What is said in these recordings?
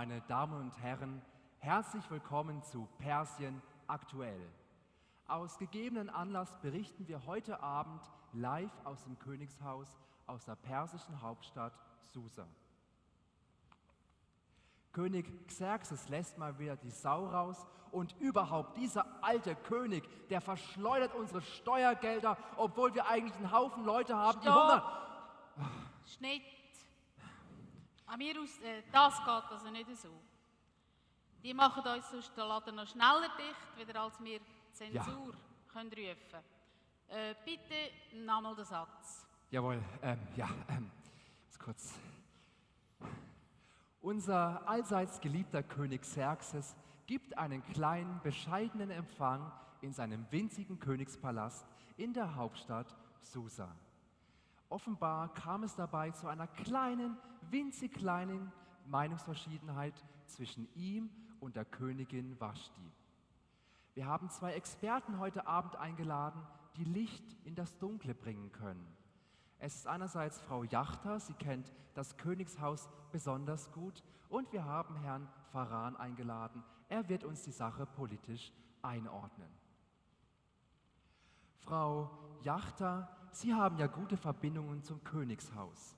Meine Damen und Herren. Herzlich willkommen zu Persien aktuell. Aus gegebenen Anlass berichten wir heute Abend live aus dem Königshaus aus der persischen Hauptstadt Susa. König Xerxes lässt mal wieder die Sau raus und überhaupt dieser alte König, der verschleudert unsere Steuergelder, obwohl wir eigentlich einen Haufen Leute haben, die Stopp! Hunger. Schnitt. An mir aus, äh, das geht also nicht so. Die machen uns sonst den Laden noch schneller dicht, wieder als wir Zensur können rufen äh, Bitte nochmal den Satz. Jawohl, ähm, ja, ähm, kurz. Unser allseits geliebter König Xerxes gibt einen kleinen, bescheidenen Empfang in seinem winzigen Königspalast in der Hauptstadt Susa. Offenbar kam es dabei zu einer kleinen, winzig kleinen Meinungsverschiedenheit zwischen ihm und der Königin Vashti. Wir haben zwei Experten heute Abend eingeladen, die Licht in das Dunkle bringen können. Es ist einerseits Frau Jachter, sie kennt das Königshaus besonders gut, und wir haben Herrn Faran eingeladen. Er wird uns die Sache politisch einordnen. Frau Jachter, Sie haben ja gute Verbindungen zum Königshaus.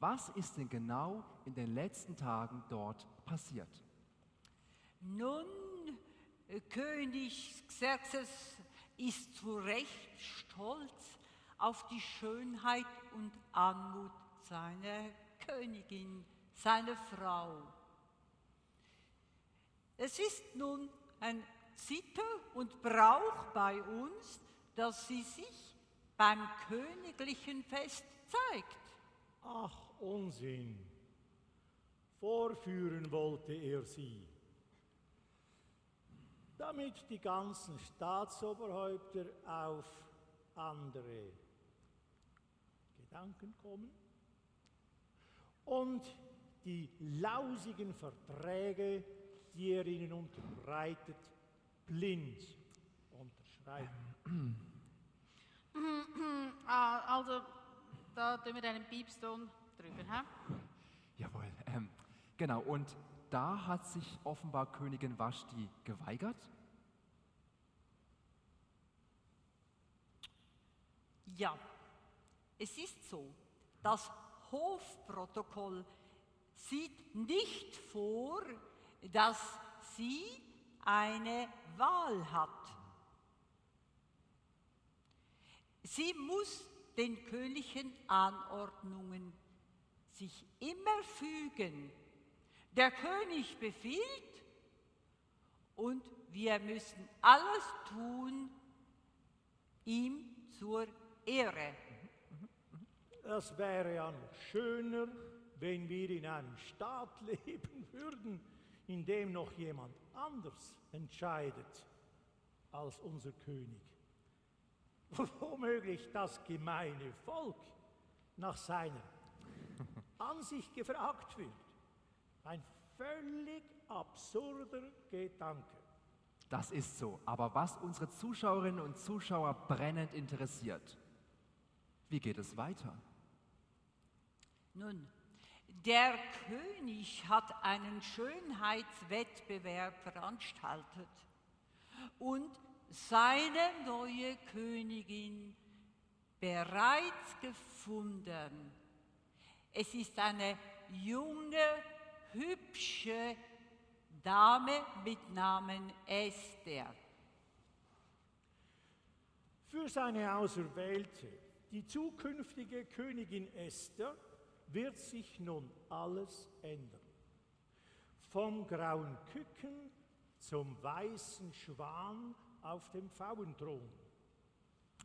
Was ist denn genau in den letzten Tagen dort passiert? Nun, König Xerxes ist zu Recht stolz auf die Schönheit und Anmut seiner Königin, seiner Frau. Es ist nun ein Sitte und Brauch bei uns, dass sie sich beim königlichen Fest zeigt. Ach, Unsinn. Vorführen wollte er sie, damit die ganzen Staatsoberhäupter auf andere Gedanken kommen und die lausigen Verträge, die er ihnen unterbreitet, blind unterschreiben. Ah, also, da tun wir einen Piepston drüber. He? Jawohl, ähm, genau, und da hat sich offenbar Königin Vashti geweigert. Ja, es ist so, das Hofprotokoll sieht nicht vor, dass sie eine Wahl hat. Sie muss den königlichen Anordnungen sich immer fügen. Der König befiehlt und wir müssen alles tun ihm zur Ehre. Es wäre ja noch schöner, wenn wir in einem Staat leben würden, in dem noch jemand anders entscheidet als unser König. Womöglich das gemeine Volk nach seiner Ansicht gefragt wird. Ein völlig absurder Gedanke. Das ist so. Aber was unsere Zuschauerinnen und Zuschauer brennend interessiert, wie geht es weiter? Nun, der König hat einen Schönheitswettbewerb veranstaltet und seine neue Königin bereits gefunden. Es ist eine junge, hübsche Dame mit Namen Esther. Für seine Auserwählte, die zukünftige Königin Esther, wird sich nun alles ändern. Vom grauen Küken zum weißen Schwan auf dem Pfauenthron,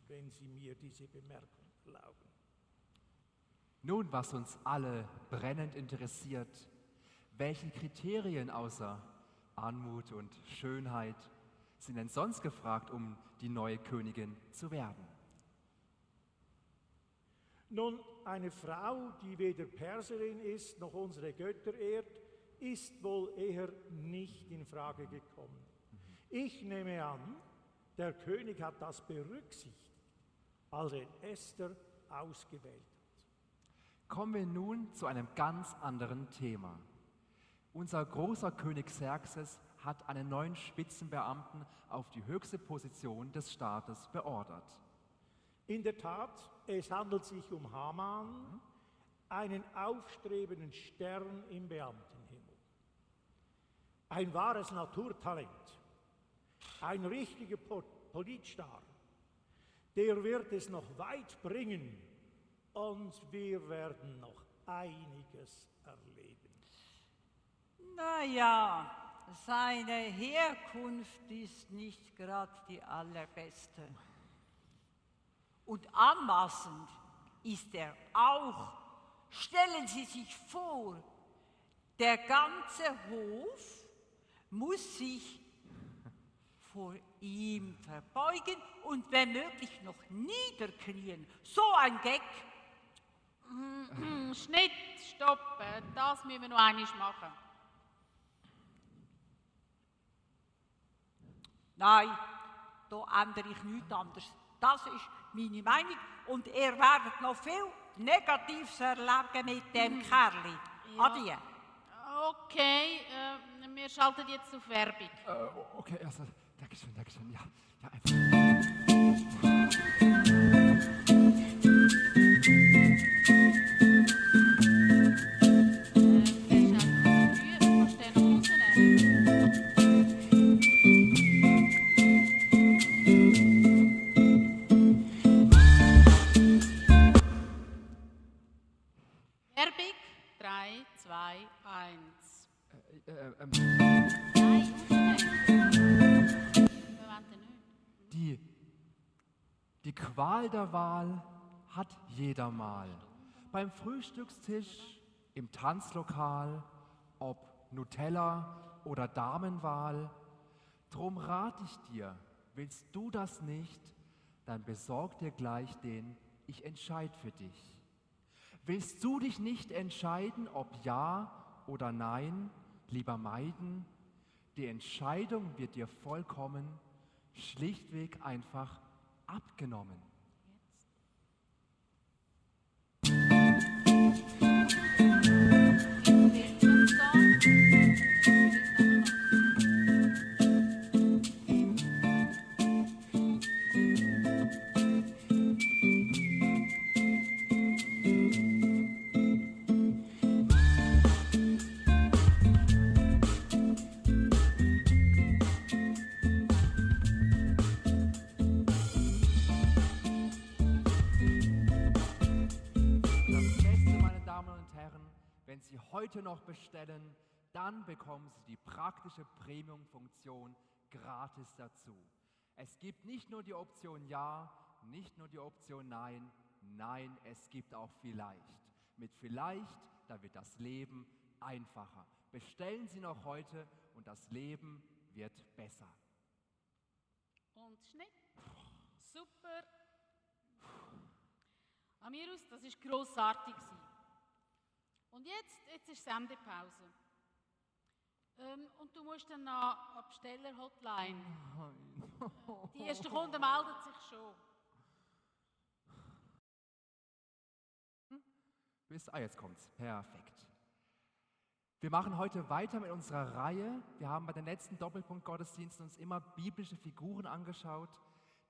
wenn Sie mir diese Bemerkung erlauben. Nun, was uns alle brennend interessiert, welche Kriterien außer Anmut und Schönheit sind denn sonst gefragt, um die neue Königin zu werden? Nun, eine Frau, die weder Perserin ist noch unsere Götter ehrt, ist wohl eher nicht in Frage gekommen. Ich nehme an, der König hat das berücksichtigt, als er Esther ausgewählt hat. Kommen wir nun zu einem ganz anderen Thema. Unser großer König Xerxes hat einen neuen Spitzenbeamten auf die höchste Position des Staates beordert. In der Tat, es handelt sich um Haman, einen aufstrebenden Stern im Beamtenhimmel. Ein wahres Naturtalent, ein richtiger Politstar. Der wird es noch weit bringen und wir werden noch einiges erleben. Naja, seine Herkunft ist nicht gerade die allerbeste. Und anmaßend ist er auch. Stellen Sie sich vor, der ganze Hof muss sich vor ihm verbeugen und wenn möglich noch niederknien. So ein Gag. Schnitt, stoppen, das müssen wir noch einmal machen. Nein, da ändere ich nichts anderes. Das ist meine Meinung. Und ihr werdet noch viel Negatives erleben mit dem Kerli. Ja. Adi. Okay, äh, wir schalten jetzt auf Werbung. Äh, okay, also, Dankeschön, Dankeschön. Ja, ja, einfach. Der Wahl hat jeder mal. Beim Frühstückstisch, im Tanzlokal, ob Nutella oder Damenwahl. Drum rat ich dir, willst du das nicht, dann besorg dir gleich den Ich entscheid für dich. Willst du dich nicht entscheiden, ob ja oder nein, lieber meiden? Die Entscheidung wird dir vollkommen, schlichtweg einfach abgenommen. Thank you. Noch bestellen, dann bekommen Sie die praktische Premium-Funktion gratis dazu. Es gibt nicht nur die Option Ja, nicht nur die Option Nein, nein, es gibt auch vielleicht. Mit vielleicht, da wird das Leben einfacher. Bestellen Sie noch heute und das Leben wird besser. Und Schnitt. Super. Amirus, das war grossartig. Und jetzt, jetzt ist Sendepause. Ähm, und du musst dann noch an die Besteller-Hotline. Die ersten Kunden melden sich schon. Bis, ah, jetzt kommt's. Perfekt. Wir machen heute weiter mit unserer Reihe. Wir haben bei den letzten Doppelpunkt-Gottesdiensten uns immer biblische Figuren angeschaut,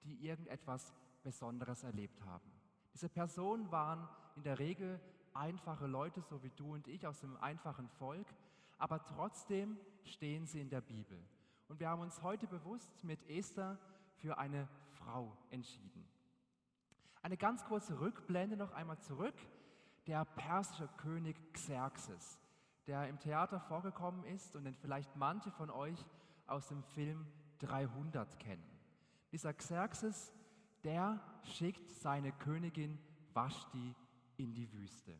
die irgendetwas Besonderes erlebt haben. Diese Personen waren in der Regel einfache Leute, so wie du und ich, aus dem einfachen Volk, aber trotzdem stehen sie in der Bibel. Und wir haben uns heute bewusst mit Esther für eine Frau entschieden. Eine ganz kurze Rückblende noch einmal zurück. Der persische König Xerxes, der im Theater vorgekommen ist und den vielleicht manche von euch aus dem Film 300 kennen. Dieser Xerxes, der schickt seine Königin Vashti in die Wüste.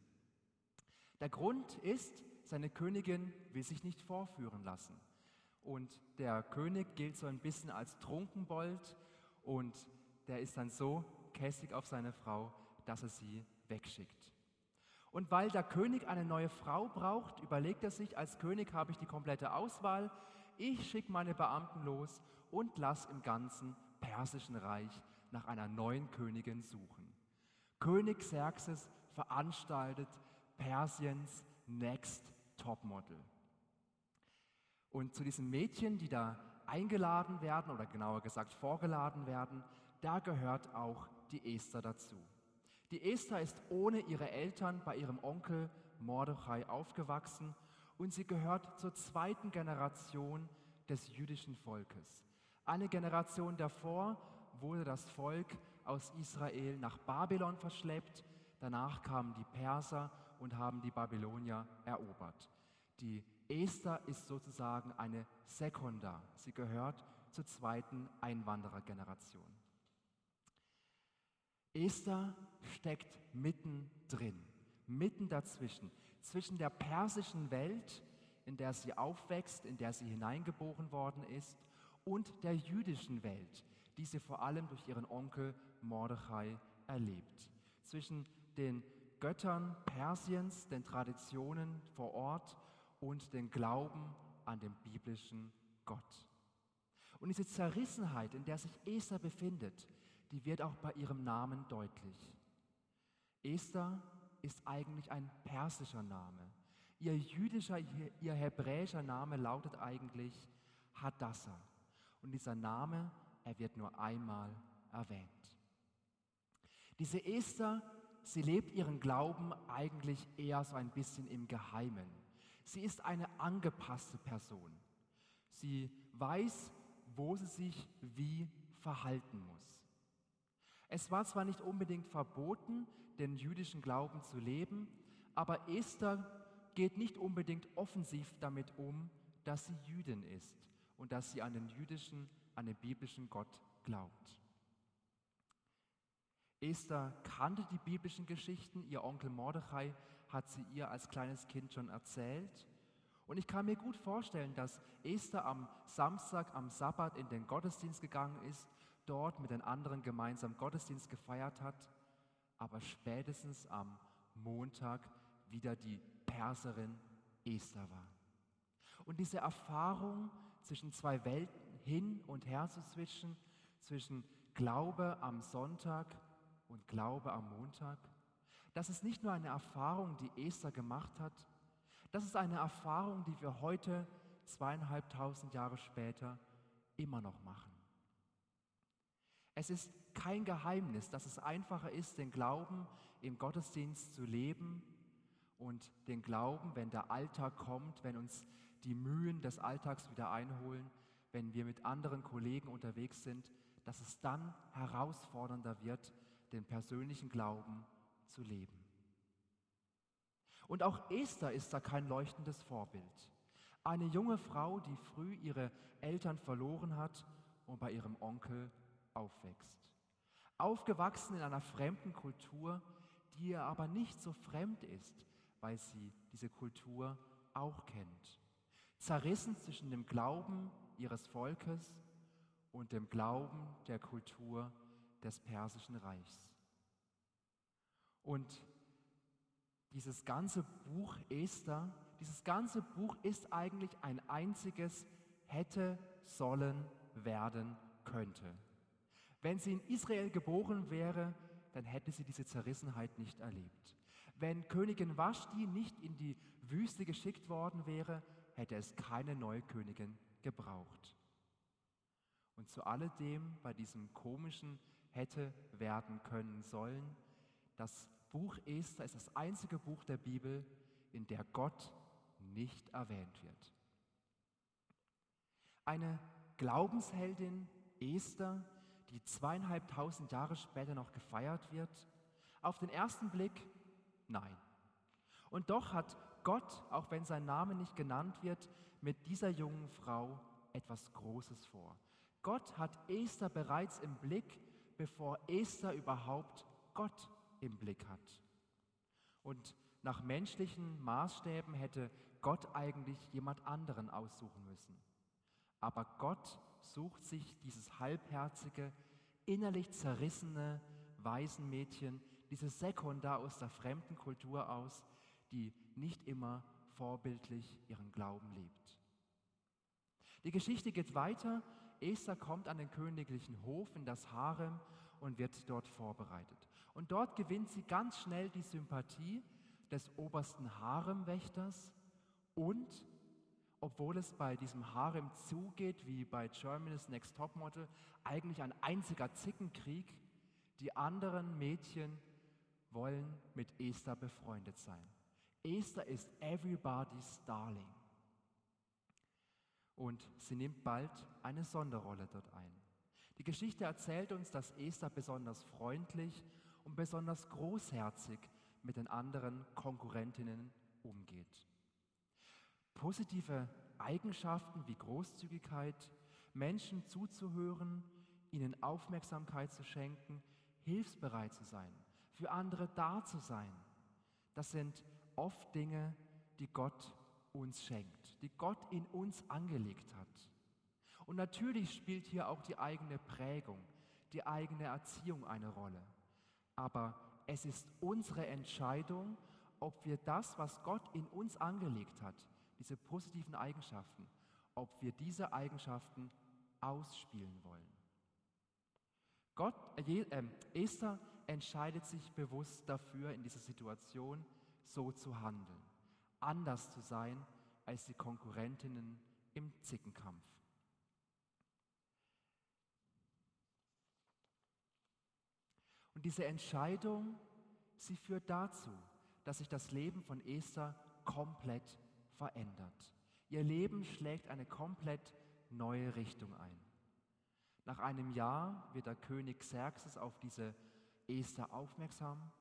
Der Grund ist, seine Königin will sich nicht vorführen lassen. Und der König gilt so ein bisschen als Trunkenbold und der ist dann so käsig auf seine Frau, dass er sie wegschickt. Und weil der König eine neue Frau braucht, überlegt er sich, als König habe ich die komplette Auswahl, ich schicke meine Beamten los und lass im ganzen persischen Reich nach einer neuen Königin suchen. König Xerxes veranstaltet Persiens Next Topmodel. Und zu diesen Mädchen, die da eingeladen werden oder genauer gesagt vorgeladen werden, da gehört auch die Esther dazu. Die Esther ist ohne ihre Eltern bei ihrem Onkel Mordechai aufgewachsen und sie gehört zur zweiten Generation des jüdischen Volkes. Eine Generation davor wurde das Volk aus Israel nach Babylon verschleppt, danach kamen die Perser und haben die Babylonier erobert. Die Esther ist sozusagen eine Sekunda. Sie gehört zur zweiten Einwanderergeneration. Esther steckt mittendrin, mitten dazwischen, zwischen der persischen Welt, in der sie aufwächst, in der sie hineingeboren worden ist, und der jüdischen Welt, die sie vor allem durch ihren Onkel Mordechai erlebt. Zwischen den Göttern Persiens, den Traditionen vor Ort und den Glauben an den biblischen Gott. Und diese Zerrissenheit, in der sich Esther befindet, die wird auch bei ihrem Namen deutlich. Esther ist eigentlich ein persischer Name. Ihr jüdischer, ihr hebräischer Name lautet eigentlich Hadassah. Und dieser Name, er wird nur einmal erwähnt. Diese Esther, sie lebt ihren Glauben eigentlich eher so ein bisschen im Geheimen. Sie ist eine angepasste Person. Sie weiß, wo sie sich wie verhalten muss. Es war zwar nicht unbedingt verboten, den jüdischen Glauben zu leben, aber Esther geht nicht unbedingt offensiv damit um, dass sie Jüdin ist und dass sie an den jüdischen, an den biblischen Gott glaubt. Esther kannte die biblischen Geschichten, ihr Onkel Mordechai hat sie ihr als kleines Kind schon erzählt. Und ich kann mir gut vorstellen, dass Esther am Samstag, am Sabbat in den Gottesdienst gegangen ist dort mit den anderen gemeinsam Gottesdienst gefeiert hat, aber spätestens am Montag wieder die Perserin Esther war. Und diese Erfahrung zwischen zwei Welten hin und her zu switchen, zwischen Glaube am Sonntag und Glaube am Montag, das ist nicht nur eine Erfahrung, die Esther gemacht hat, das ist eine Erfahrung, die wir heute, zweieinhalbtausend Jahre später, immer noch machen. Es ist kein Geheimnis, dass es einfacher ist, den Glauben im Gottesdienst zu leben und den Glauben, wenn der Alltag kommt, wenn uns die Mühen des Alltags wieder einholen, wenn wir mit anderen Kollegen unterwegs sind, dass es dann herausfordernder wird, den persönlichen Glauben zu leben. Und auch Esther ist da kein leuchtendes Vorbild. Eine junge Frau, die früh ihre Eltern verloren hat und bei ihrem Onkel aufwächst. Aufgewachsen in einer fremden Kultur, die ihr aber nicht so fremd ist, weil sie diese Kultur auch kennt. Zerrissen zwischen dem Glauben ihres Volkes und dem Glauben der Kultur des persischen Reichs. Und dieses ganze Buch Esther, dieses ganze Buch ist eigentlich ein einziges hätte, sollen, werden, könnte. Wenn sie in Israel geboren wäre, dann hätte sie diese Zerrissenheit nicht erlebt. Wenn Königin Vashti nicht in die Wüste geschickt worden wäre, hätte es keine neue Königin gebraucht. Und zu alledem bei diesem komischen hätte werden können sollen, das Buch Esther ist das einzige Buch der Bibel, in der Gott nicht erwähnt wird. Eine Glaubensheldin Esther die zweieinhalbtausend Jahre später noch gefeiert wird? Auf den ersten Blick nein. Und doch hat Gott, auch wenn sein Name nicht genannt wird, mit dieser jungen Frau etwas Großes vor. Gott hat Esther bereits im Blick, bevor Esther überhaupt Gott im Blick hat. Und nach menschlichen Maßstäben hätte Gott eigentlich jemand anderen aussuchen müssen. Aber Gott sucht sich dieses halbherzige, innerlich zerrissene Waisenmädchen, diese Sekunda aus der fremden Kultur aus, die nicht immer vorbildlich ihren Glauben lebt. Die Geschichte geht weiter. Esther kommt an den königlichen Hof in das Harem und wird dort vorbereitet. Und dort gewinnt sie ganz schnell die Sympathie des obersten Haremwächters und obwohl es bei diesem Harem zugeht, wie bei Germany's Next Topmodel, eigentlich ein einziger Zickenkrieg. Die anderen Mädchen wollen mit Esther befreundet sein. Esther ist everybody's darling. Und sie nimmt bald eine Sonderrolle dort ein. Die Geschichte erzählt uns, dass Esther besonders freundlich und besonders großherzig mit den anderen Konkurrentinnen umgeht. Positive Eigenschaften wie Großzügigkeit, Menschen zuzuhören, ihnen Aufmerksamkeit zu schenken, hilfsbereit zu sein, für andere da zu sein, das sind oft Dinge, die Gott uns schenkt, die Gott in uns angelegt hat. Und natürlich spielt hier auch die eigene Prägung, die eigene Erziehung eine Rolle. Aber es ist unsere Entscheidung, ob wir das, was Gott in uns angelegt hat, diese positiven Eigenschaften, ob wir diese Eigenschaften ausspielen wollen. Gott, äh, äh, Esther entscheidet sich bewusst dafür, in dieser Situation so zu handeln, anders zu sein als die Konkurrentinnen im Zickenkampf. Und diese Entscheidung, sie führt dazu, dass sich das Leben von Esther komplett verändert. Ihr Leben schlägt eine komplett neue Richtung ein. Nach einem Jahr wird der König Xerxes auf diese Esther aufmerksam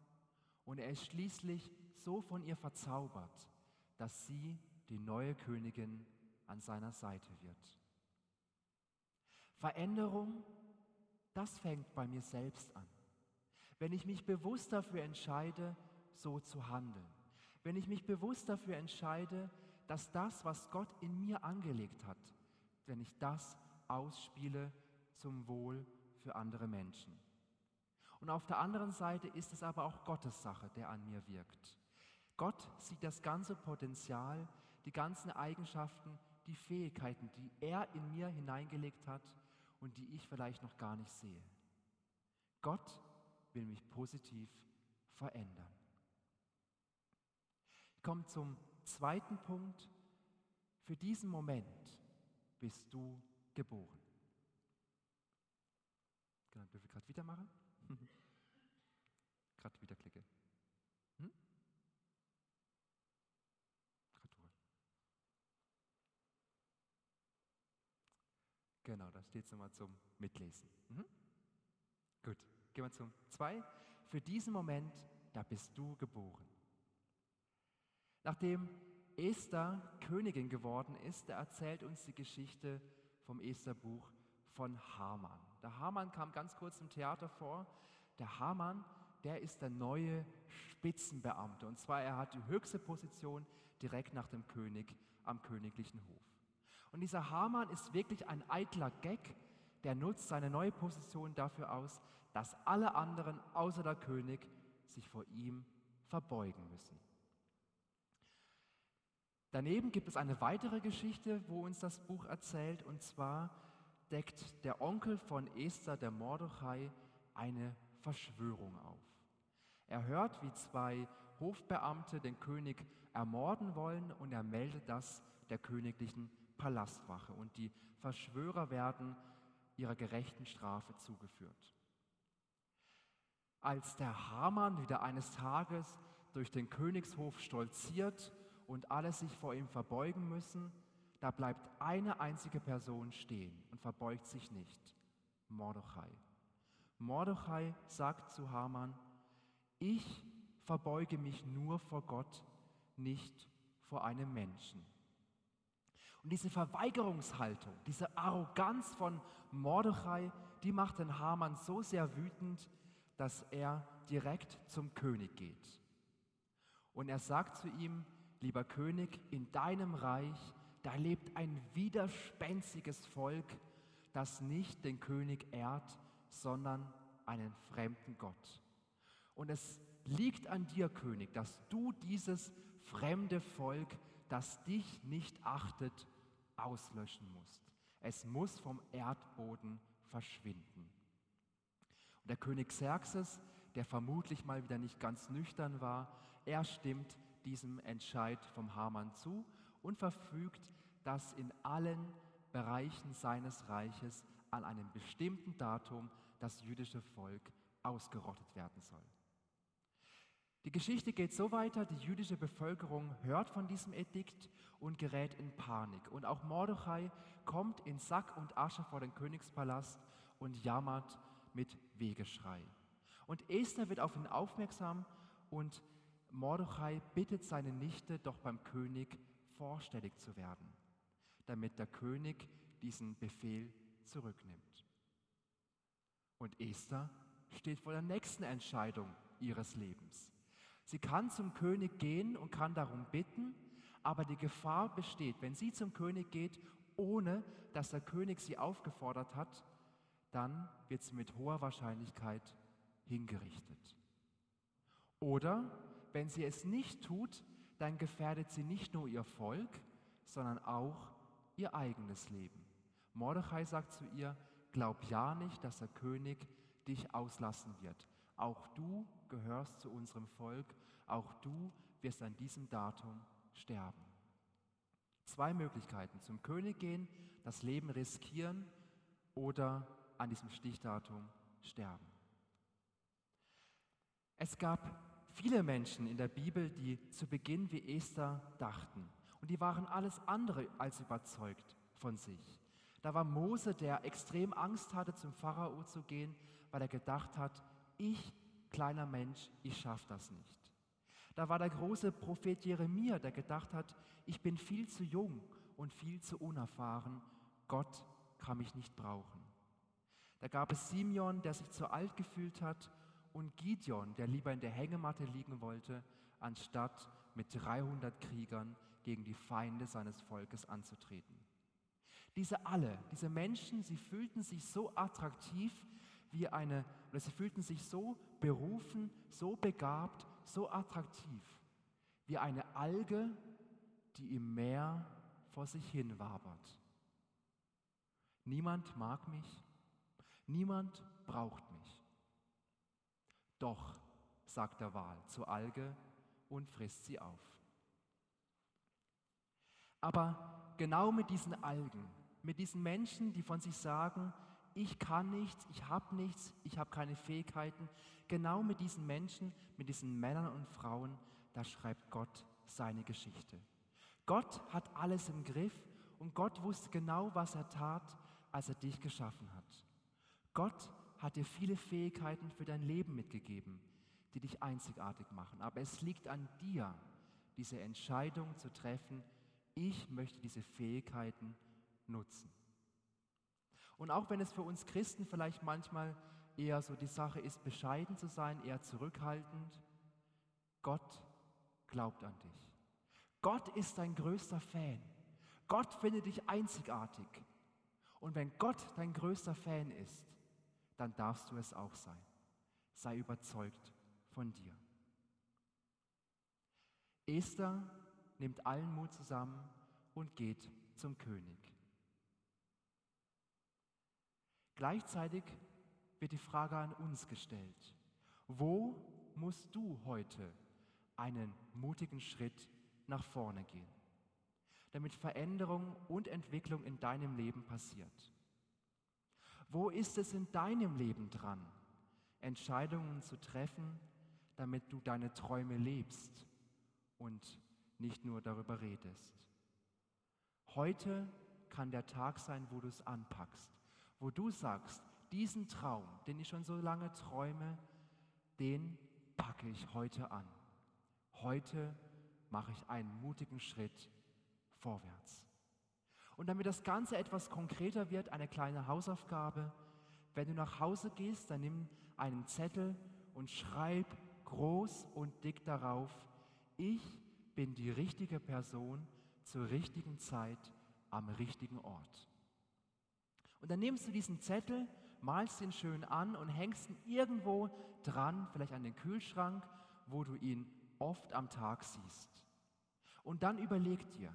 und er ist schließlich so von ihr verzaubert, dass sie die neue Königin an seiner Seite wird. Veränderung, das fängt bei mir selbst an. Wenn ich mich bewusst dafür entscheide, so zu handeln. Wenn ich mich bewusst dafür entscheide, dass das, was Gott in mir angelegt hat, wenn ich das ausspiele zum Wohl für andere Menschen. Und auf der anderen Seite ist es aber auch Gottes Sache, der an mir wirkt. Gott sieht das ganze Potenzial, die ganzen Eigenschaften, die Fähigkeiten, die er in mir hineingelegt hat und die ich vielleicht noch gar nicht sehe. Gott will mich positiv verändern. Ich komme zum zweiten Punkt. Für diesen Moment bist du geboren. Genau, dürfen wir gerade wieder machen? gerade wieder klicke. Genau, da steht es nochmal zum Mitlesen. Mhm. Gut. Gehen wir zum zwei. Für diesen Moment, da bist du geboren. Nachdem Esther Königin geworden ist, da erzählt uns die Geschichte vom Estherbuch von Haman. Der Haman kam ganz kurz im Theater vor. Der Haman, der ist der neue Spitzenbeamte. Und zwar, er hat die höchste Position direkt nach dem König am königlichen Hof. Und dieser Haman ist wirklich ein eitler Gag, der nutzt seine neue Position dafür aus, dass alle anderen außer der König sich vor ihm verbeugen müssen. Daneben gibt es eine weitere Geschichte, wo uns das Buch erzählt, und zwar deckt der Onkel von Esther, der Mordechai, eine Verschwörung auf. Er hört, wie zwei Hofbeamte den König ermorden wollen und er meldet das der königlichen Palastwache und die Verschwörer werden ihrer gerechten Strafe zugeführt. Als der Hamann wieder eines Tages durch den Königshof stolziert und alle sich vor ihm verbeugen müssen, da bleibt eine einzige Person stehen und verbeugt sich nicht, Mordechai. Mordechai sagt zu Haman, ich verbeuge mich nur vor Gott, nicht vor einem Menschen. Und diese Verweigerungshaltung, diese Arroganz von Mordechai, die macht den Haman so sehr wütend, dass er direkt zum König geht. Und er sagt zu ihm, lieber König, in deinem Reich, da lebt ein widerspenstiges Volk, das nicht den König ehrt, sondern einen fremden Gott. Und es liegt an dir, König, dass du dieses fremde Volk, das dich nicht achtet, auslöschen musst. Es muss vom Erdboden verschwinden. Und der König Xerxes, der vermutlich mal wieder nicht ganz nüchtern war, er stimmt diesem Entscheid vom Hamann zu und verfügt, dass in allen Bereichen seines Reiches an einem bestimmten Datum das jüdische Volk ausgerottet werden soll. Die Geschichte geht so weiter, die jüdische Bevölkerung hört von diesem Edikt und gerät in Panik. Und auch Mordechai kommt in Sack und Asche vor den Königspalast und jammert mit Wegeschrei. Und Esther wird auf ihn aufmerksam und Mordechai bittet seine Nichte, doch beim König vorstellig zu werden, damit der König diesen Befehl zurücknimmt. Und Esther steht vor der nächsten Entscheidung ihres Lebens. Sie kann zum König gehen und kann darum bitten, aber die Gefahr besteht, wenn sie zum König geht, ohne dass der König sie aufgefordert hat, dann wird sie mit hoher Wahrscheinlichkeit hingerichtet. Oder wenn sie es nicht tut, dann gefährdet sie nicht nur ihr Volk, sondern auch ihr eigenes Leben. Mordechai sagt zu ihr, glaub ja nicht, dass der König dich auslassen wird. Auch du gehörst zu unserem Volk, auch du wirst an diesem Datum sterben. Zwei Möglichkeiten, zum König gehen, das Leben riskieren oder an diesem Stichdatum sterben. Es gab viele Menschen in der Bibel, die zu Beginn wie Esther dachten. Und die waren alles andere als überzeugt von sich. Da war Mose, der extrem Angst hatte, zum Pharao zu gehen, weil er gedacht hat, ich, kleiner Mensch, ich schaffe das nicht. Da war der große Prophet Jeremia, der gedacht hat, ich bin viel zu jung und viel zu unerfahren, Gott kann mich nicht brauchen. Da gab es Simeon, der sich zu alt gefühlt hat, und Gideon, der lieber in der Hängematte liegen wollte, anstatt mit 300 Kriegern gegen die Feinde seines Volkes anzutreten. Diese alle, diese Menschen, sie fühlten sich so attraktiv wie eine, oder sie fühlten sich so berufen, so begabt, so attraktiv wie eine Alge, die im Meer vor sich hin wabert. Niemand mag mich, niemand braucht mich. Doch, sagt der Wal zur Alge und frisst sie auf. Aber genau mit diesen Algen, mit diesen Menschen, die von sich sagen, ich kann nichts, ich habe nichts, ich habe keine Fähigkeiten, genau mit diesen Menschen, mit diesen Männern und Frauen, da schreibt Gott seine Geschichte. Gott hat alles im Griff und Gott wusste genau, was er tat, als er dich geschaffen hat. Gott hat dir viele Fähigkeiten für dein Leben mitgegeben, die dich einzigartig machen. Aber es liegt an dir, diese Entscheidung zu treffen, ich möchte diese Fähigkeiten nutzen. Und auch wenn es für uns Christen vielleicht manchmal eher so die Sache ist, bescheiden zu sein, eher zurückhaltend, Gott glaubt an dich. Gott ist dein größter Fan. Gott findet dich einzigartig. Und wenn Gott dein größter Fan ist, dann darfst du es auch sein. Sei überzeugt von dir. Esther nimmt allen Mut zusammen und geht zum König. Gleichzeitig wird die Frage an uns gestellt, wo musst du heute einen mutigen Schritt nach vorne gehen, damit Veränderung und Entwicklung in deinem Leben passiert? Wo ist es in deinem Leben dran, Entscheidungen zu treffen, damit du deine Träume lebst und nicht nur darüber redest? Heute kann der Tag sein, wo du es anpackst, wo du sagst, diesen Traum, den ich schon so lange träume, den packe ich heute an. Heute mache ich einen mutigen Schritt vorwärts. Und damit das Ganze etwas konkreter wird, eine kleine Hausaufgabe. Wenn du nach Hause gehst, dann nimm einen Zettel und schreib groß und dick darauf, ich bin die richtige Person zur richtigen Zeit am richtigen Ort. Und dann nimmst du diesen Zettel, malst ihn schön an und hängst ihn irgendwo dran, vielleicht an den Kühlschrank, wo du ihn oft am Tag siehst. Und dann überleg dir,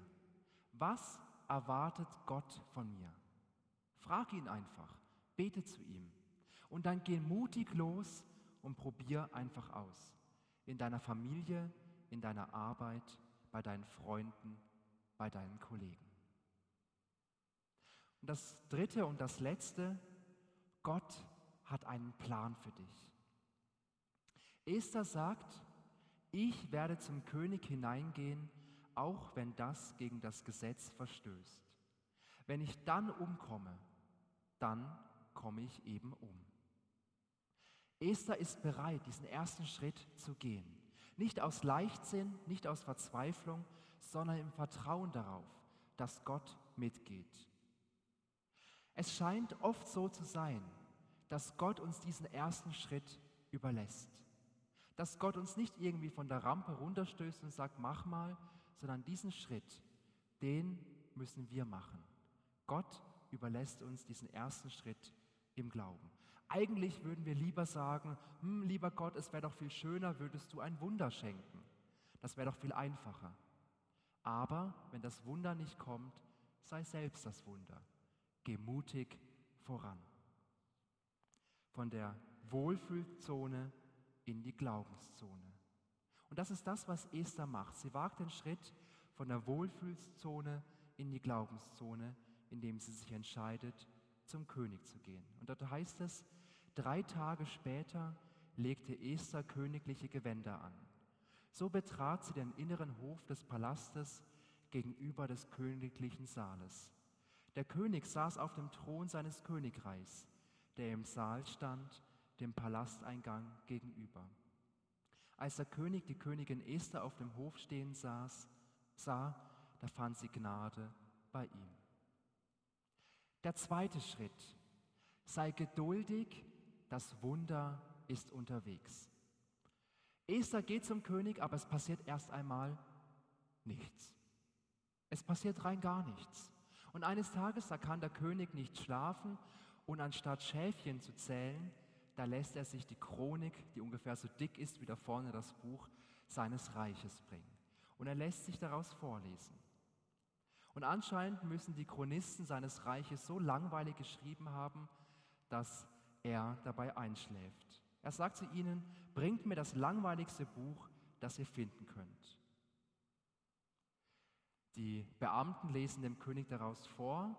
was erwartet Gott von mir? Frag ihn einfach, bete zu ihm und dann geh mutig los und probier einfach aus. In deiner Familie, in deiner Arbeit, bei deinen Freunden, bei deinen Kollegen. Und das dritte und das letzte, Gott hat einen Plan für dich. Esther sagt, ich werde zum König hineingehen, auch wenn das gegen das Gesetz verstößt. Wenn ich dann umkomme, dann komme ich eben um. Esther ist bereit, diesen ersten Schritt zu gehen. Nicht aus Leichtsinn, nicht aus Verzweiflung, sondern im Vertrauen darauf, dass Gott mitgeht. Es scheint oft so zu sein, dass Gott uns diesen ersten Schritt überlässt. Dass Gott uns nicht irgendwie von der Rampe runterstößt und sagt, mach mal, sondern diesen Schritt, den müssen wir machen. Gott überlässt uns diesen ersten Schritt im Glauben. Eigentlich würden wir lieber sagen, hm, lieber Gott, es wäre doch viel schöner, würdest du ein Wunder schenken. Das wäre doch viel einfacher. Aber wenn das Wunder nicht kommt, sei selbst das Wunder. Geh mutig voran. Von der Wohlfühlzone in die Glaubenszone. Und das ist das, was Esther macht. Sie wagt den Schritt von der Wohlfühlzone in die Glaubenszone, indem sie sich entscheidet, zum König zu gehen. Und dort heißt es, drei Tage später legte Esther königliche Gewänder an. So betrat sie den inneren Hof des Palastes gegenüber des königlichen Saales. Der König saß auf dem Thron seines Königreichs, der im Saal stand, dem Palasteingang gegenüber. Als der König die Königin Esther auf dem Hof stehen saß, sah, da fand sie Gnade bei ihm. Der zweite Schritt, sei geduldig, das Wunder ist unterwegs. Esther geht zum König, aber es passiert erst einmal nichts. Es passiert rein gar nichts. Und eines Tages, da kann der König nicht schlafen und anstatt Schäfchen zu zählen, da lässt er sich die Chronik, die ungefähr so dick ist wie da vorne das Buch, seines Reiches bringen. Und er lässt sich daraus vorlesen. Und anscheinend müssen die Chronisten seines Reiches so langweilig geschrieben haben, dass er dabei einschläft. Er sagt zu ihnen, bringt mir das langweiligste Buch, das ihr finden könnt. Die Beamten lesen dem König daraus vor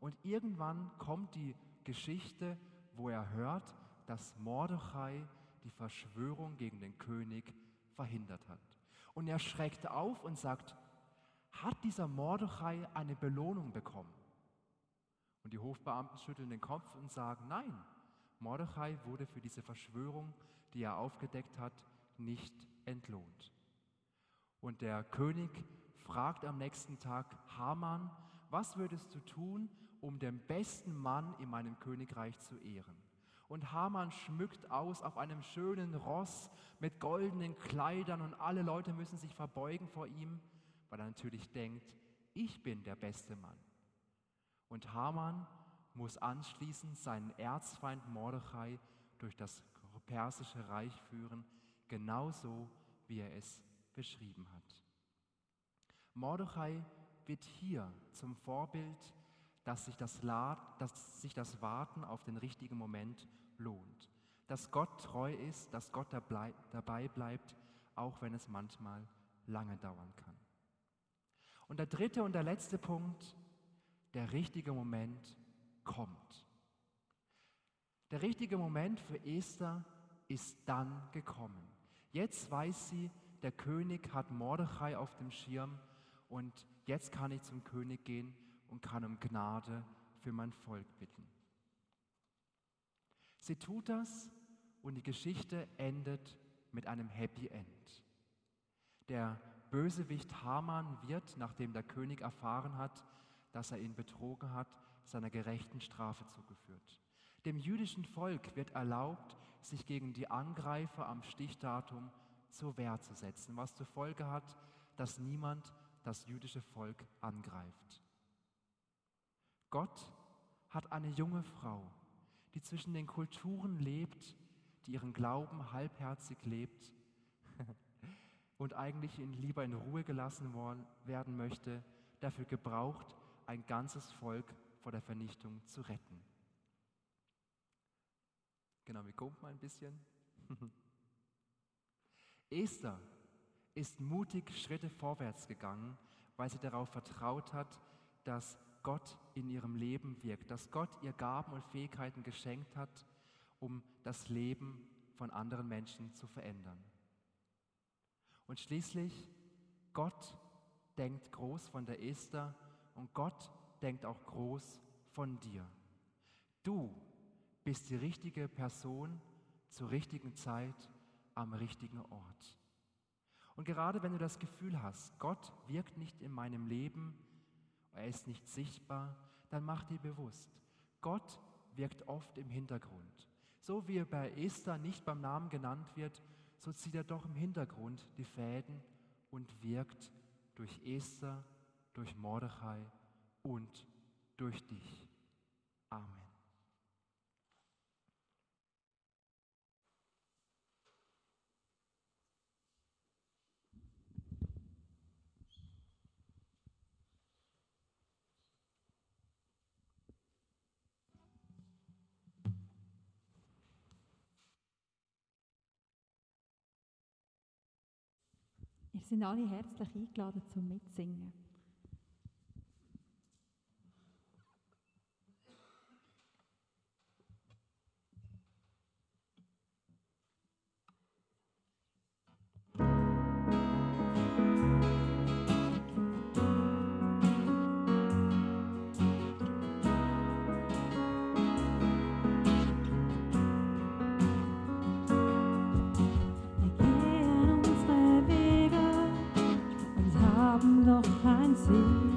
und irgendwann kommt die Geschichte, wo er hört, dass Mordechai die Verschwörung gegen den König verhindert hat. Und er schreckt auf und sagt, hat dieser Mordechai eine Belohnung bekommen? Und die Hofbeamten schütteln den Kopf und sagen, nein, Mordechai wurde für diese Verschwörung, die er aufgedeckt hat, nicht entlohnt. Und der König fragt am nächsten Tag Haman, was würdest du tun, um den besten Mann in meinem Königreich zu ehren? Und Haman schmückt aus auf einem schönen Ross mit goldenen Kleidern und alle Leute müssen sich verbeugen vor ihm, weil er natürlich denkt, ich bin der beste Mann. Und Haman muss anschließend seinen Erzfeind Mordechai durch das persische Reich führen, genauso wie er es beschrieben hat. Mordechai wird hier zum Vorbild, dass sich das, dass sich das Warten auf den richtigen Moment lohnt, dass Gott treu ist, dass Gott dabei bleibt, auch wenn es manchmal lange dauern kann. Und der dritte und der letzte Punkt, der richtige Moment kommt. Der richtige Moment für Esther ist dann gekommen. Jetzt weiß sie, der König hat Mordechai auf dem Schirm und jetzt kann ich zum König gehen und kann um Gnade für mein Volk bitten. Sie tut das und die Geschichte endet mit einem Happy End. Der Bösewicht Haman wird, nachdem der König erfahren hat, dass er ihn betrogen hat, seiner gerechten Strafe zugeführt. Dem jüdischen Volk wird erlaubt, sich gegen die Angreifer am Stichdatum zur Wehr zu setzen, was zur Folge hat, dass niemand das jüdische Volk angreift. Gott hat eine junge Frau, die zwischen den Kulturen lebt, die ihren Glauben halbherzig lebt und eigentlich lieber in Ruhe gelassen worden, werden möchte, dafür gebraucht, ein ganzes Volk vor der Vernichtung zu retten. Genau, wir kommt mal ein bisschen. Esther ist mutig Schritte vorwärts gegangen, weil sie darauf vertraut hat, dass Gott in ihrem Leben wirkt, dass Gott ihr Gaben und Fähigkeiten geschenkt hat, um das Leben von anderen Menschen zu verändern. Und schließlich, Gott denkt groß von der Esther und Gott denkt auch groß von dir. Du bist die richtige Person zur richtigen Zeit am richtigen Ort. Und gerade wenn du das Gefühl hast, Gott wirkt nicht in meinem Leben, er ist nicht sichtbar, dann mach dir bewusst, Gott wirkt oft im Hintergrund. So wie er bei Esther nicht beim Namen genannt wird, so zieht er doch im Hintergrund die Fäden und wirkt durch Esther, durch Mordechai und durch dich. Amen. Sind alle herzlich eingeladen zum Mitsingen. No fancy.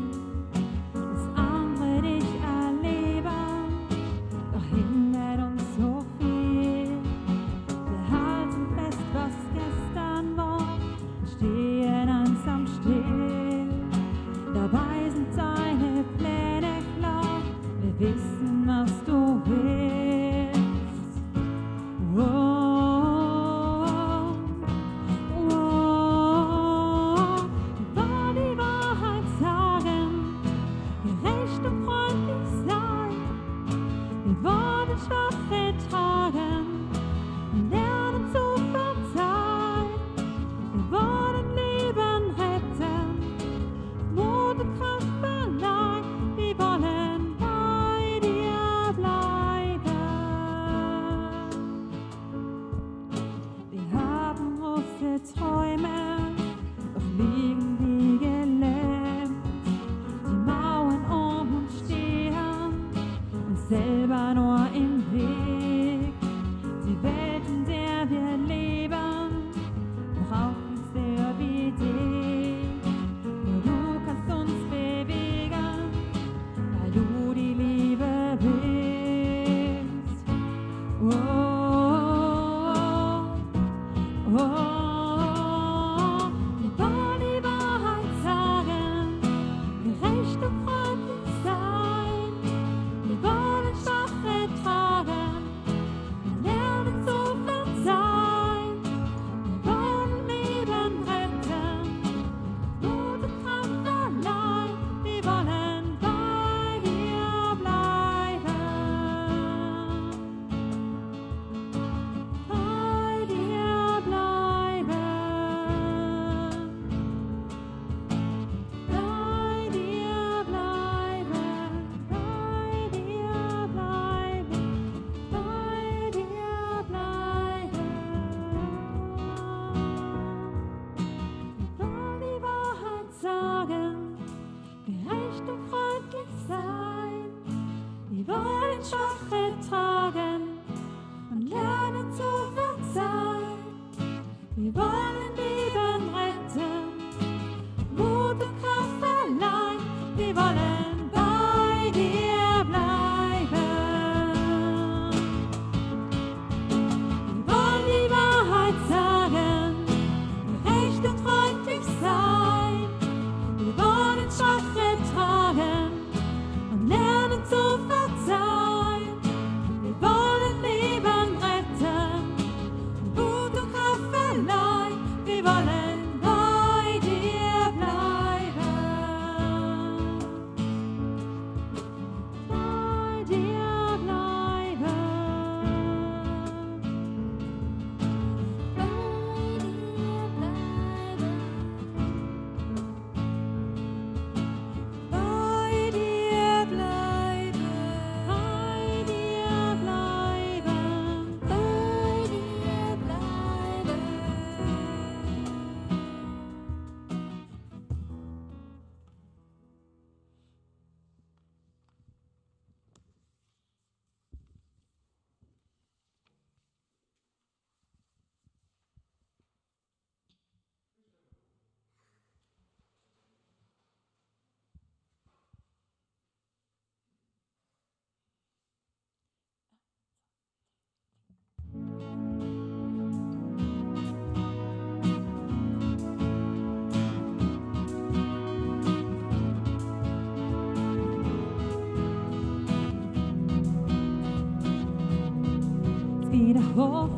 Gibt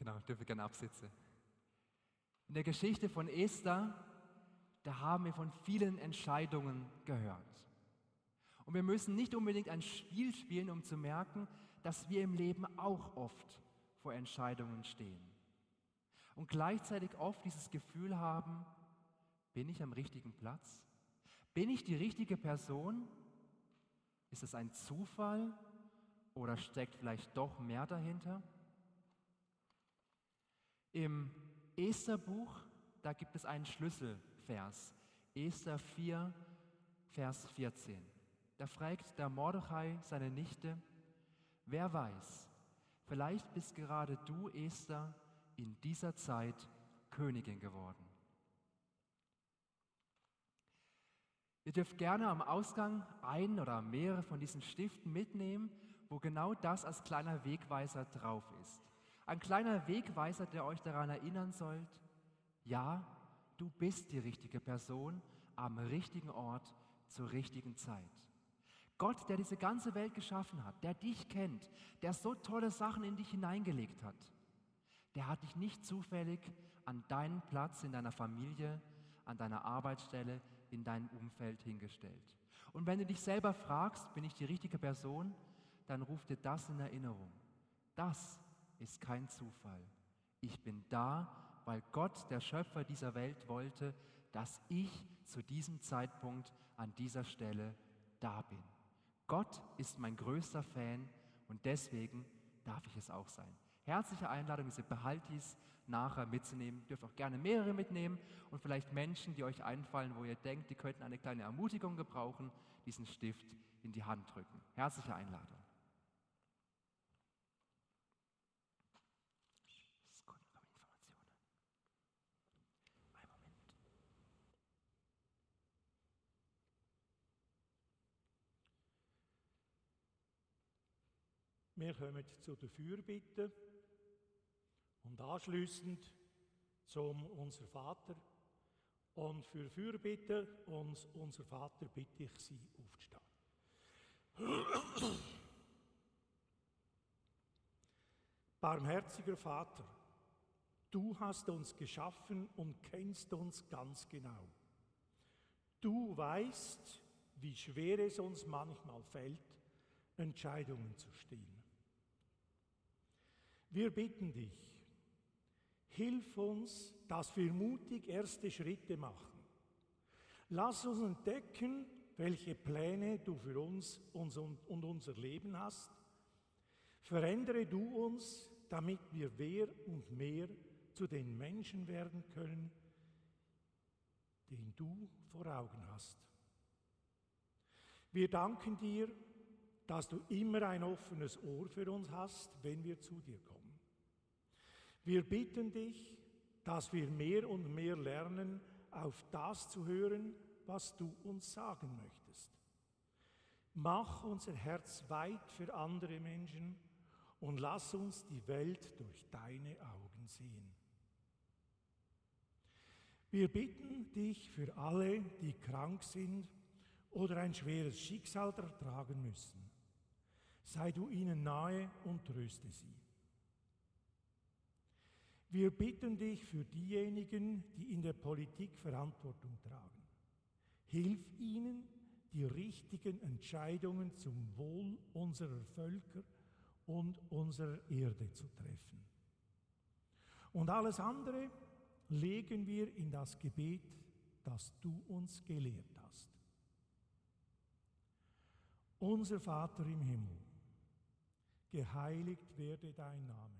Genau, dürfen gerne absitzen. In der Geschichte von Esther, da haben wir von vielen Entscheidungen gehört. Und wir müssen nicht unbedingt ein Spiel spielen, um zu merken, dass wir im Leben auch oft vor Entscheidungen stehen. Und gleichzeitig oft dieses Gefühl haben, bin ich am richtigen Platz? Bin ich die richtige Person? Ist es ein Zufall oder steckt vielleicht doch mehr dahinter? Im Esterbuch, da gibt es einen Schlüsselvers. Esther 4, Vers 14. Da fragt der Mordechai seine Nichte, wer weiß, vielleicht bist gerade du, Esther, in dieser Zeit Königin geworden. Ihr dürft gerne am Ausgang einen oder mehrere von diesen Stiften mitnehmen, wo genau das als kleiner Wegweiser drauf ist. Ein kleiner Wegweiser, der euch daran erinnern sollt, ja, du bist die richtige Person am richtigen Ort zur richtigen Zeit. Gott, der diese ganze Welt geschaffen hat, der dich kennt, der so tolle Sachen in dich hineingelegt hat, der hat dich nicht zufällig an deinen Platz in deiner Familie, an deiner Arbeitsstelle, in deinem Umfeld hingestellt. Und wenn du dich selber fragst, bin ich die richtige Person, dann ruf dir das in Erinnerung. Das ist kein Zufall. Ich bin da, weil Gott, der Schöpfer dieser Welt, wollte, dass ich zu diesem Zeitpunkt an dieser Stelle da bin. Gott ist mein größter Fan und deswegen darf ich es auch sein. Herzliche Einladung, diese Behaltis nachher mitzunehmen. Ihr dürft auch gerne mehrere mitnehmen und vielleicht Menschen, die euch einfallen, wo ihr denkt, die könnten eine kleine Ermutigung gebrauchen, diesen Stift in die Hand drücken. Herzliche Einladung. Sekunde, kommen Informationen. Einen Moment. Wir kommen zu der Fürbitte und anschließend zum Unser Vater. Und für Fürbitte und Unser Vater bitte ich Sie aufzustehen. Barmherziger Vater, du hast uns geschaffen und kennst uns ganz genau. Du weißt, wie schwer es uns manchmal fällt, Entscheidungen zu stehen. Wir bitten dich, hilf uns, dass wir mutig erste Schritte machen. Lass uns entdecken, welche Pläne du für uns und unser Leben hast. Verändere du uns, damit wir mehr und mehr zu den Menschen werden können, den du vor Augen hast. Wir danken dir, dass du immer ein offenes Ohr für uns hast, wenn wir zu dir kommen. Wir bitten dich, dass wir mehr und mehr lernen, auf das zu hören, was du uns sagen möchtest. Mach unser Herz weit für andere Menschen und lass uns die Welt durch deine Augen sehen. Wir bitten dich für alle, die krank sind oder ein schweres Schicksal ertragen müssen. Sei du ihnen nahe und tröste sie. Wir bitten dich für diejenigen, die in der Politik Verantwortung tragen. Hilf ihnen, die richtigen Entscheidungen zum Wohl unserer Völker und unserer Erde zu treffen. Und alles andere legen wir in das Gebet, das du uns gelehrt hast. Unser Vater im Himmel, geheiligt werde dein Name,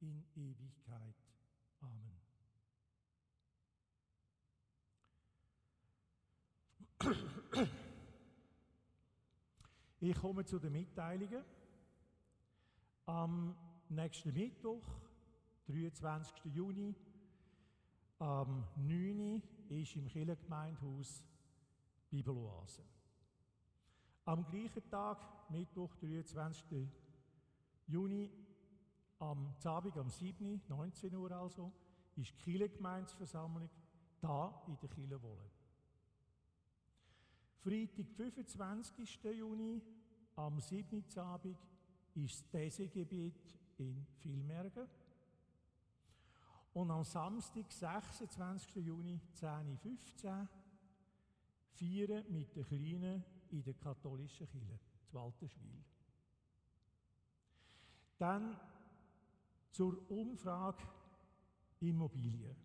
in Ewigkeit. Amen. Ich komme zu den Mitteilungen. Am nächsten Mittwoch, 23. Juni, am 9. Uhr ist im Kirchengemeindehaus Bibeloase. Am gleichen Tag, Mittwoch, 23. Juni, am Abend, am 7. 19 Uhr also, ist die Kirchengemeinsversammlung da in der Kirchenwolle. Freitag, 25. Juni, am 7. Abend, ist das Thesegebiet in Vilmergen. Und am Samstag, 26. Juni, 10.15 Uhr, feiern mit den Kleinen in der katholischen Kirche, zu Walterschwil. Dann zur Umfrage Immobilien.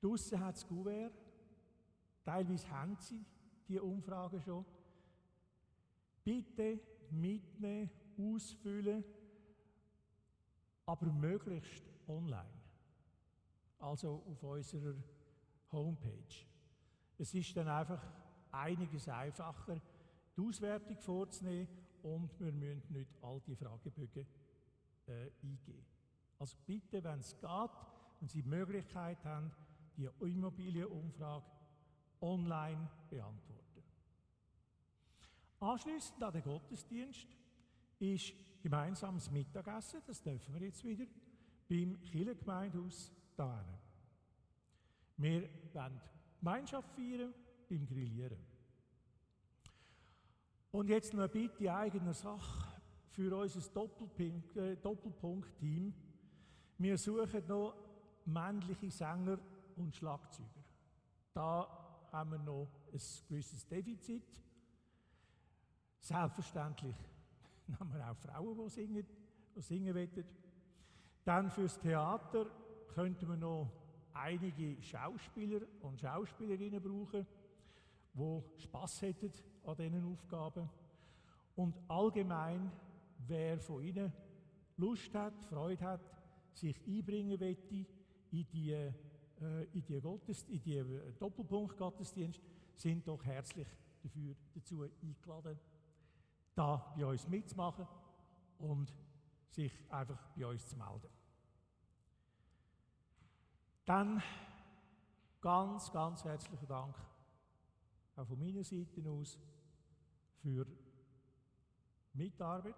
Draussen hat es Gouverne, teilweise haben sie die Umfrage schon. Bitte mitnehmen, ausfüllen, aber möglichst online. Also auf unserer Homepage. Es ist dann einfach einiges einfacher, die Auswertung vorzunehmen und wir müssen nicht all die Fragebögen äh, eingeben. Also bitte, wenn es geht, wenn Sie die Möglichkeit haben, die Immobilienumfrage online beantworten. Anschließend an den Gottesdienst ist gemeinsames Mittagessen, das dürfen wir jetzt wieder, beim Kirchengemeindehaus da. Wir wollen Gemeinschaft feiern beim Grillieren. Und jetzt noch ein Bitte eigener Sache für unser äh, Doppelpunkt-Team. Wir suchen noch männliche Sänger und Schlagzeuger. Da haben wir noch ein gewisses Defizit. Selbstverständlich haben wir auch Frauen, die singen, die singen wollen. Dann fürs Theater könnten wir noch einige Schauspieler und Schauspielerinnen brauchen, die Spaß hätten an diesen Aufgaben. Und allgemein, wer von Ihnen Lust hat, Freude hat, sich einbringen möchte in die, äh, in die, Gottesdienst, in die äh, Doppelpunkt-Gottesdienst, sind doch herzlich dafür dazu eingeladen, da bei uns mitzumachen und sich einfach bei uns zu melden. Dann ganz, ganz herzlichen Dank auch von meiner Seite aus für Mitarbeit.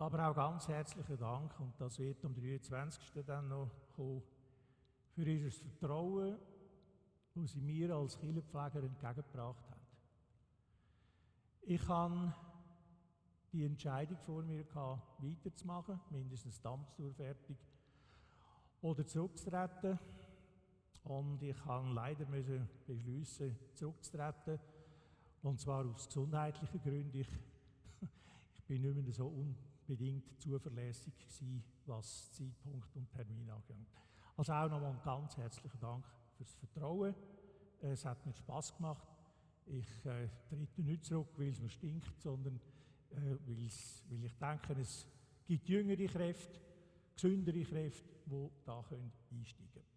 Aber auch ganz herzlichen Dank, und das wird am 23. dann noch kommen, für Ihr Vertrauen, das Sie mir als Kirchenpfleger entgegengebracht haben. Ich habe die Entscheidung vor mir gehabt, weiterzumachen, mindestens die Amtstour fertig, oder zurückzutreten. Und ich habe leider müssen beschließen, zurückzutreten. Und zwar aus gesundheitlichen Gründen. Ich, ich bin nicht mehr so unbedingt zuverlässig gewesen, was Zeitpunkt und Termin angeht. Also auch nochmal einen ganz herzlichen Dank fürs Vertrauen. Es hat mir Spaß gemacht. Ich äh, trete nicht zurück, weil es mir stinkt, sondern äh, weil ich denke, es gibt jüngere Kräfte, gesündere Kräfte, die da einsteigen können.